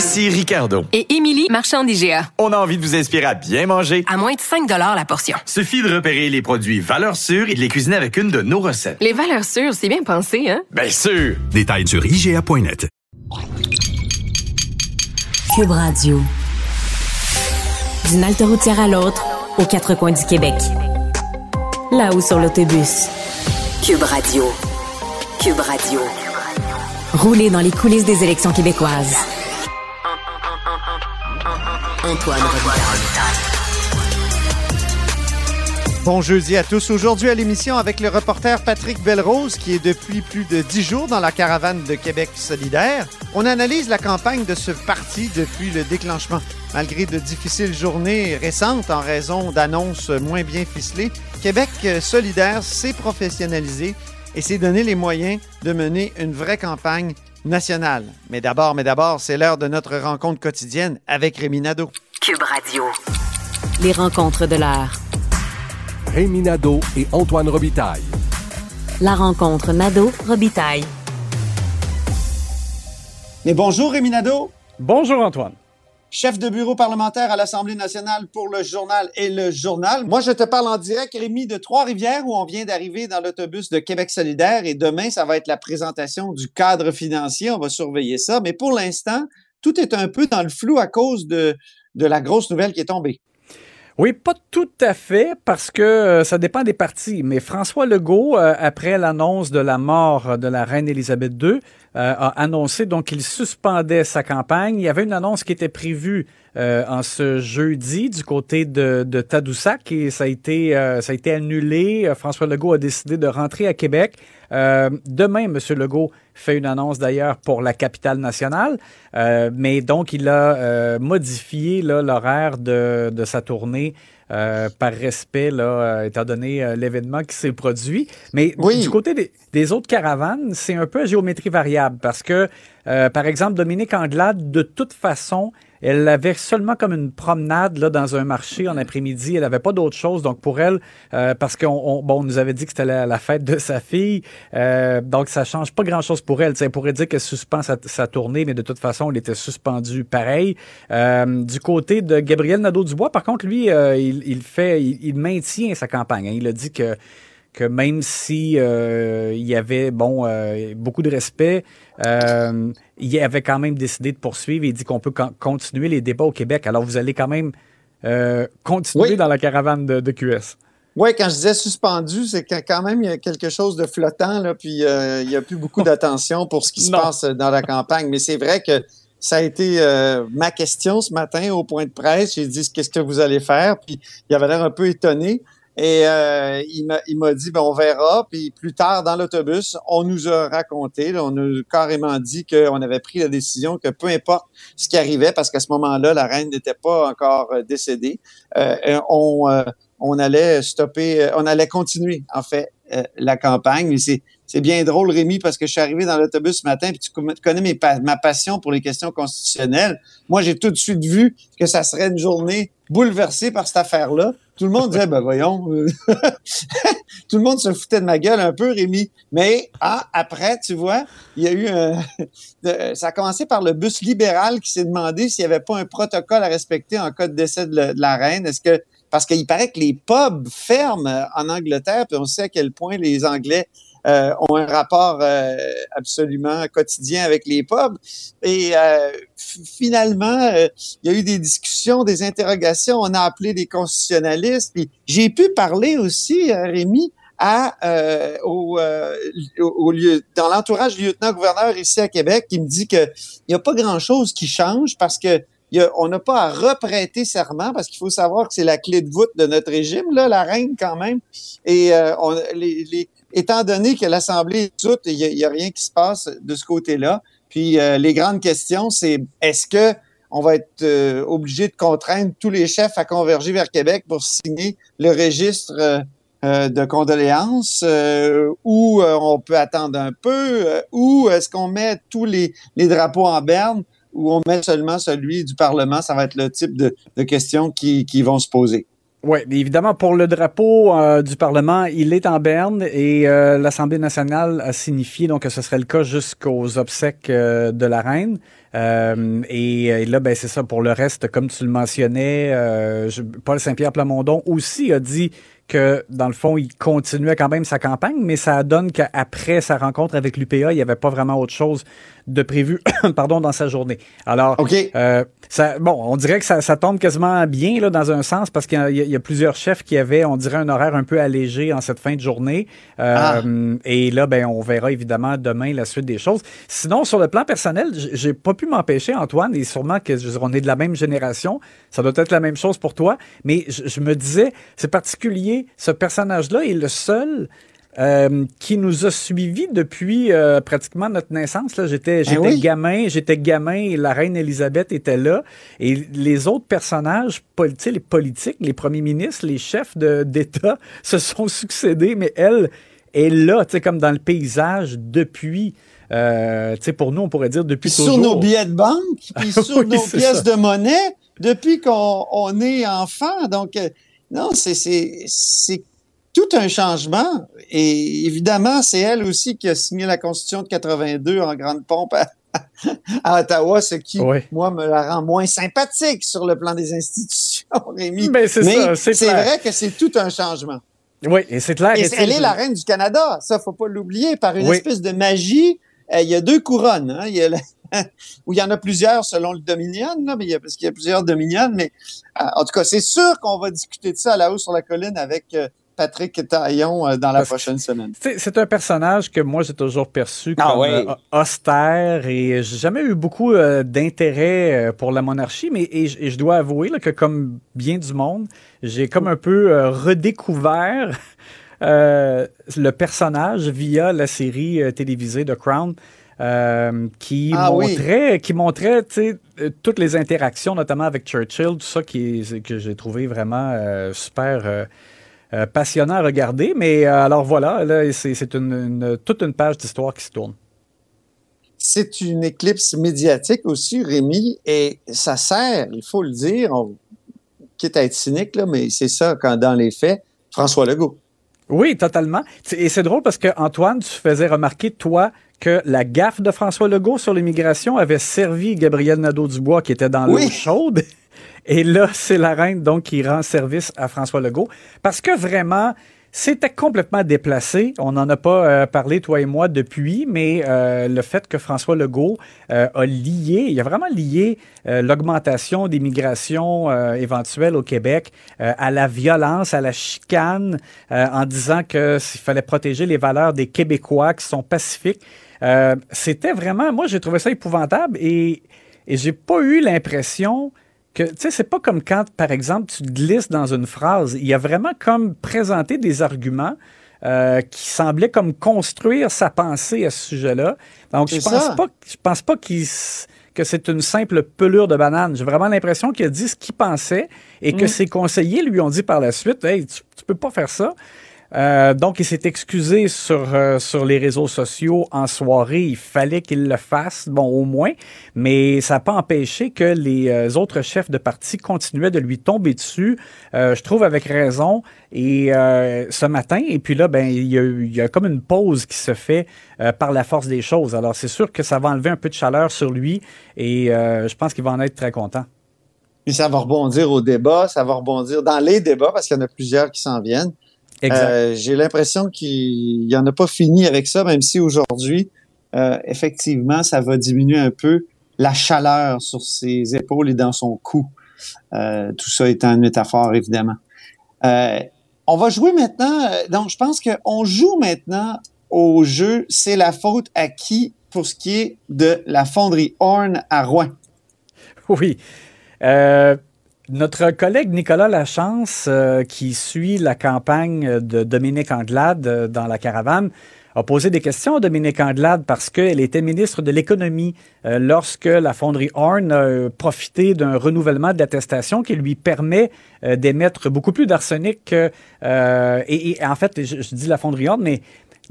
Ici Ricardo. Et Émilie, marchand d'IGA. On a envie de vous inspirer à bien manger. À moins de 5 la portion. Suffit de repérer les produits valeurs sûres et de les cuisiner avec une de nos recettes. Les valeurs sûres, c'est bien pensé, hein? Bien sûr! Détails sur IGA.net. Cube Radio. D'une halte routière à l'autre, aux quatre coins du Québec. Là-haut sur l'autobus. Cube Radio. Cube Radio. Rouler dans les coulisses des élections québécoises. Antoine Bon jeudi à tous. Aujourd'hui à l'émission avec le reporter Patrick Belrose qui est depuis plus de dix jours dans la caravane de Québec solidaire. On analyse la campagne de ce parti depuis le déclenchement. Malgré de difficiles journées récentes en raison d'annonces moins bien ficelées, Québec solidaire s'est professionnalisé et s'est donné les moyens de mener une vraie campagne nationale. Mais d'abord, mais d'abord, c'est l'heure de notre rencontre quotidienne avec Rémi Nadeau. Cube Radio. Les rencontres de l'heure. Rémi Nadeau et Antoine Robitaille. La rencontre Nadeau-Robitaille. Mais bonjour Rémi Nadeau. Bonjour Antoine chef de bureau parlementaire à l'Assemblée nationale pour le journal et le journal. Moi, je te parle en direct, Rémi, de Trois-Rivières, où on vient d'arriver dans l'autobus de Québec solidaire. Et demain, ça va être la présentation du cadre financier. On va surveiller ça. Mais pour l'instant, tout est un peu dans le flou à cause de, la grosse nouvelle qui est tombée. Oui, pas tout à fait, parce que euh, ça dépend des partis. Mais François Legault, euh, après l'annonce de la mort de la reine Élisabeth II, euh, a annoncé donc qu'il suspendait sa campagne. Il y avait une annonce qui était prévue en ce jeudi du côté de, de Tadoussac et ça a été ça a été annulé. François Legault a décidé de rentrer à Québec. demain, M. Legault fait une annonce d'ailleurs pour la capitale nationale, euh, mais donc il a euh, modifié l'horaire de, de, sa tournée euh, par respect, là, étant donné l'événement qui s'est produit. Mais du côté des, des autres caravanes, c'est un peu à géométrie variable parce que, par exemple, Dominique Anglade, de toute façon, elle avait seulement comme une promenade là, dans un marché en après-midi. Elle n'avait pas d'autre chose. Donc, pour elle, euh, parce qu'on bon, nous avait dit que c'était la, fête de sa fille, euh, donc ça change pas grand-chose pour elle. elle pourrait dire qu'elle suspend sa, tournée, mais de toute façon, elle était suspendue pareil. Euh, du côté de Gabriel Nadeau-Dubois, par contre, lui, il, fait, il, maintient sa campagne. Hein. Il a dit que que même si il y avait bon beaucoup de respect, il avait quand même décidé de poursuivre et dit qu'on peut continuer les débats au Québec. Alors, vous allez quand même euh, continuer dans la caravane de, QS. Oui, quand je disais suspendu, c'est quand même il y a quelque chose de flottant, là, puis euh, il n'y a plus beaucoup d'attention pour ce qui se passe dans la campagne. Mais c'est vrai que ça a été euh, ma question ce matin au point de presse. J'ai dit qu'est-ce que vous allez faire, puis il avait l'air un peu étonné. Et euh, il m'a dit, ben, on verra. Puis plus tard, dans l'autobus, on nous a raconté, on nous a carrément dit qu'on avait pris la décision que peu importe ce qui arrivait, parce qu'à ce moment-là, la reine n'était pas encore euh, décédée, euh, on, euh, on allait stopper, on allait continuer, en fait, la campagne. Mais c'est c'est bien drôle, Rémi, parce que je suis arrivé dans l'autobus ce matin, puis tu connais ma passion pour les questions constitutionnelles. Moi, j'ai tout de suite vu que ça serait une journée bouleversée par cette affaire-là. Tout le monde disait, ben voyons, tout le monde se foutait de ma gueule un peu, Rémi. Mais ah, après, tu vois, il y a eu un... ça a commencé par le bus libéral qui s'est demandé s'il n'y avait pas un protocole à respecter en cas de décès de la reine. Est-ce que parce qu'il paraît que les pubs ferment en Angleterre, puis on sait à quel point les Anglais euh, ont un rapport euh, absolument quotidien avec les pubs. Et euh, finalement, il y a eu des discussions, des interrogations. On a appelé des constitutionnalistes. J'ai pu parler aussi, Rémi, à au, au, lieu dans l'entourage du lieutenant-gouverneur ici à Québec, qui me dit que il n'y a pas grand-chose qui change parce que on n'a pas à reprêter serment parce qu'il faut savoir que c'est la clé de voûte de notre régime, là, la reine quand même. Et on, les, les, étant donné que l'Assemblée est toute, il n'y a, rien qui se passe de ce côté-là, Puis euh, les grandes questions, c'est est-ce que on va être euh, obligé de contraindre tous les chefs à converger vers Québec pour signer le registre euh, euh, de condoléances euh, ou on peut attendre un peu ou est-ce qu'on met tous les, les drapeaux en berne ou on met seulement celui du Parlement? Ça va être le type de, de questions qui, qui vont se poser. Oui, évidemment, pour le drapeau euh, du Parlement, il est en berne et euh, l'Assemblée nationale a signifié donc que ce serait le cas jusqu'aux obsèques euh, de la reine. Euh, et, et, là, ben c'est ça. Pour le reste, comme tu le mentionnais, euh, je, Paul Saint-Pierre Plamondon aussi a dit que, dans le fond, il continuait quand même sa campagne, mais ça donne qu'après sa rencontre avec l'UPA, il n'y avait pas vraiment autre chose de prévu pardon, dans sa journée. Alors, OK. euh, ça, bon, on dirait que ça, ça tombe quasiment bien là, dans un sens parce qu'il y, a- il y a plusieurs chefs qui avaient, on dirait, un horaire un peu allégé en cette fin de journée. Euh, Ah. Et là, ben, on verra évidemment demain la suite des choses. Sinon, sur le plan personnel, j'ai pas pu m'empêcher, Antoine, et sûrement que je veux dire, on est de la même génération, ça doit être la même chose pour toi, mais je, je me disais, c'est particulier, ce personnage-là est le seul euh, qui nous a suivis depuis euh, pratiquement notre naissance. Là, j'étais, j'étais oui? gamin, j'étais gamin et la reine Élisabeth était là. Et les autres personnages pol- tu sais, les politiques, les premiers ministres, les chefs de, d'État se sont succédés, mais elle est là, tu sais, comme dans le paysage depuis. Euh, tu sais, pour nous, on pourrait dire depuis Puis toujours. sur nos billets de banque, puis sur Oui, nos pièces ça. de monnaie, depuis qu'on on est enfant. Donc, euh, non, c'est- c'est c'est tout un changement. Et évidemment, c'est elle aussi qui a signé la Constitution de 82 en grande pompe à, à Ottawa, ce qui, Oui. moi, me la rend moins sympathique sur le plan des institutions, Rémi. Ben, c'est Mais ça, c'est vrai que c'est tout un changement. Oui, et c'est clair. Et sais, elle est la reine du Canada. Ça, faut pas l'oublier. Par une Oui. espèce de magie, euh, il y a deux couronnes. Hein. Il y a la- où il y en a plusieurs selon le Dominion, là, mais il y a, parce qu'il y a plusieurs Dominions. Mais euh, en tout cas, c'est sûr qu'on va discuter de ça à la hausse sur la colline avec euh, Patrick Taillon euh, dans la Parce- prochaine semaine. C'est un personnage que moi j'ai toujours perçu Ah comme ouais. euh, austère et j'ai jamais eu beaucoup euh, d'intérêt pour la monarchie, mais et, je- et je dois avouer là, que comme bien du monde, j'ai comme un peu euh, redécouvert euh, le personnage via la série euh, télévisée The Crown. Euh, qui Ah oui. montrait, qui montrait euh, toutes les interactions, notamment avec Churchill, tout ça qui que j'ai trouvé vraiment euh, super euh, passionnant à regarder. Mais alors voilà, là, c'est une, une- toute une page d'histoire qui se tourne. C'est une éclipse médiatique aussi, Rémi, et ça sert, il faut le dire, on, quitte à être cynique, là, mais c'est ça quand dans les faits, François Legault. Oui, totalement. Et c'est drôle parce que Antoine, tu faisais remarquer, toi, que la gaffe de François Legault sur l'immigration avait servi Gabriel Nadeau-Dubois qui était dans l'eau chaude. Et là, c'est la reine donc qui rend service à François Legault. Parce que vraiment, c'était complètement déplacé. On n'en a pas euh, parlé, toi et moi, depuis, mais euh, le fait que François Legault euh, a lié, il a vraiment lié euh, l'augmentation des migrations euh, éventuelles au Québec à la violence, à la chicane, en disant que s'il fallait protéger les valeurs des Québécois qui sont pacifiques. C'était vraiment, moi j'ai trouvé ça épouvantable et, et j'ai pas eu l'impression que, tu sais, c'est pas comme quand, par exemple, tu glisses dans une phrase. Il y a vraiment comme présenté des arguments euh, qui semblaient comme construire sa pensée à ce sujet-là. Donc, je pense ça. pas, je pense pas qu'il que c'est une simple pelure de banane. J'ai vraiment l'impression qu'il a dit ce qu'il pensait et que ses conseillers lui ont dit par la suite, hey, tu, tu peux pas faire ça. Euh, donc, il s'est excusé sur, euh, sur les réseaux sociaux en soirée. Il fallait qu'il le fasse, bon, au moins. Mais ça n'a pas empêché que les euh, autres chefs de parti continuaient de lui tomber dessus, je trouve avec raison. Et ce matin, et puis là, ben, il y, a, il y a comme une pause qui se fait par la force des choses. Alors, c'est sûr que ça va enlever un peu de chaleur sur lui et je pense qu'il va en être très content. Puis ça va rebondir au débat, ça va rebondir dans les débats parce qu'il y en a plusieurs qui s'en viennent. Euh, J'ai l'impression qu'il n'y en a pas fini avec ça, même si aujourd'hui, euh, effectivement, ça va diminuer un peu la chaleur sur ses épaules et dans son cou. Euh, tout ça étant une métaphore, évidemment. On va jouer maintenant. Donc, je pense qu'on joue maintenant au jeu C'est la faute à qui pour ce qui est de la fonderie Horn à Rouen. Oui. Euh, notre collègue Nicolas Lachance, euh, qui suit la campagne de Dominique Anglade euh, dans la caravane, a posé des questions à Dominique Anglade parce qu'elle était ministre de l'économie euh, lorsque la fonderie Horn a profité d'un renouvellement de l'attestation qui lui permet d'émettre beaucoup plus d'arsenic. Et, et, en fait, je, je dis la fonderie Horn, mais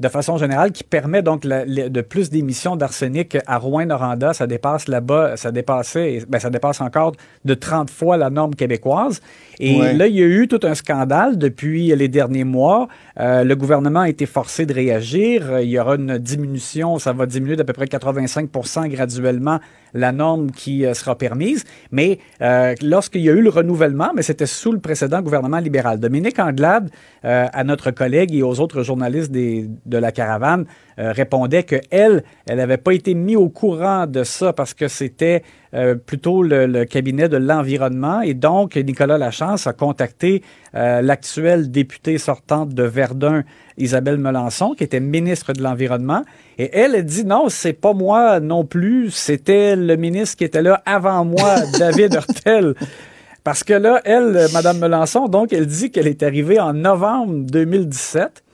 de façon générale, qui permet donc la, la, de plus d'émissions d'arsenic à Rouen-Noranda. Ça dépasse là-bas, ça dépassait, ben, ça dépasse encore de 30 fois la norme québécoise. Et ouais. là, il y a eu tout un scandale depuis les derniers mois. Euh, le gouvernement a été forcé de réagir. Il y aura une diminution, ça va diminuer d'à peu près 85 graduellement la norme qui euh, sera permise. Mais euh, lorsqu'il y a eu le renouvellement, mais c'était sous le précédent gouvernement libéral. Dominique Anglade, euh, à notre collègue et aux autres journalistes des, de la caravane, euh, répondait que elle, elle n'avait pas été mise au courant de ça parce que c'était euh, plutôt le, le, cabinet de l'environnement. Et donc Nicolas Lachance a contacté euh, l'actuelle députée sortante de Verdun, Isabelle Melançon, qui était ministre de l'environnement. Et elle a dit non, c'est pas moi non plus, c'était le ministre qui était là avant moi, David Hurtel. Parce que là, elle, Madame Melançon, donc, elle dit qu'elle est arrivée en novembre 2017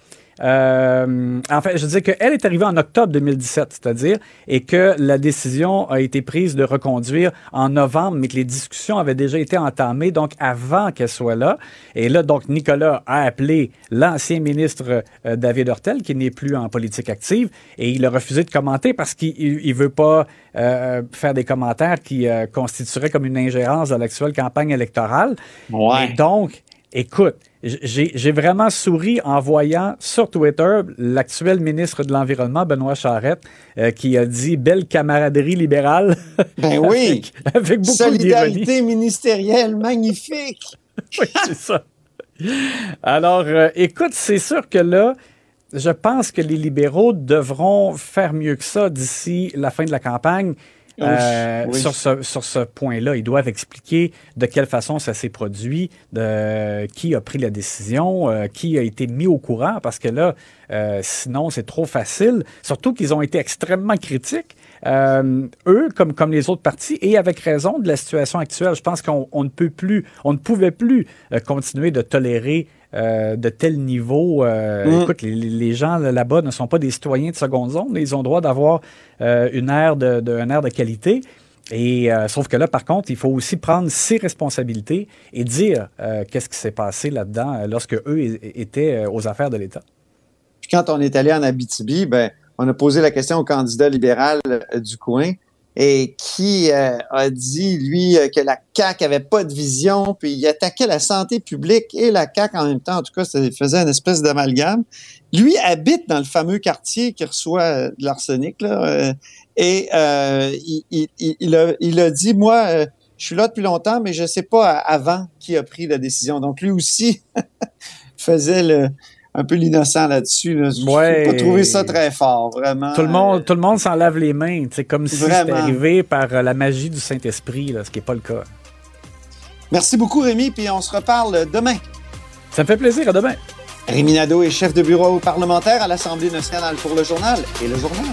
euh, en fait, je disais qu'elle est arrivée en octobre 2017, c'est-à-dire, et que la décision a été prise de reconduire en novembre, mais que les discussions avaient déjà été entamées, donc avant qu'elle soit là. Et là, donc, Nicolas a appelé l'ancien ministre euh, David Hurtel, qui n'est plus en politique active, et il a refusé de commenter parce qu'il ne veut pas euh, faire des commentaires qui euh, constitueraient comme une ingérence dans l'actuelle campagne électorale. Ouais. Et donc, écoute, j'ai vraiment souri en voyant sur Twitter l'actuel ministre de l'Environnement, Benoît Charette, euh, qui a dit belle camaraderie libérale. Ben oui. avec, avec beaucoup Solidarité ministérielle, magnifique. oui, c'est ça. Alors, euh, écoute, c'est sûr que là, je pense que les libéraux devront faire mieux que ça d'ici la fin de la campagne. Euh, oui. sur ce, sur ce point-là. Ils doivent expliquer de quelle façon ça s'est produit, de qui a pris la décision, euh, qui a été mis au courant, parce que là, euh, sinon, c'est trop facile. Surtout qu'ils ont été extrêmement critiques. Euh, eux, comme, comme les autres partis, et avec raison de la situation actuelle. Je pense qu'on ne peut plus, on ne pouvait plus euh, continuer de tolérer euh, de tel niveau. Euh, mmh. Écoute, les, les gens là-bas ne sont pas des citoyens de seconde zone. Ils ont droit d'avoir euh, une aire de, de, un air de qualité. Et sauf que là, par contre, il faut aussi prendre ses responsabilités et dire qu'est-ce qui s'est passé là-dedans lorsque eux étaient aux affaires de l'État. Puis quand on est allé en Abitibi, ben, on a posé la question au candidat libéral du coin et qui euh, a dit, lui, euh, que la CAQ avait pas de vision, puis il attaquait la santé publique et la CAQ en même temps. En tout cas, ça faisait une espèce d'amalgame. Lui habite dans le fameux quartier qui reçoit euh, de l'arsenic, là, et il, il, il, a, il a dit, moi, je suis là depuis longtemps, mais je sais pas avant qui a pris la décision. Donc, lui aussi faisait le un peu l'innocent là-dessus. Là. Ouais. Je pas trouvé ça très fort, vraiment. Tout le monde, tout le monde s'en lave les mains. C'est comme si c'était arrivé par la magie du Saint-Esprit, ce qui n'est pas le cas. Merci beaucoup, Rémi, puis on se reparle demain. Ça me fait plaisir. À demain. Rémi Nadeau est chef de bureau parlementaire à l'Assemblée nationale pour le journal et le journal.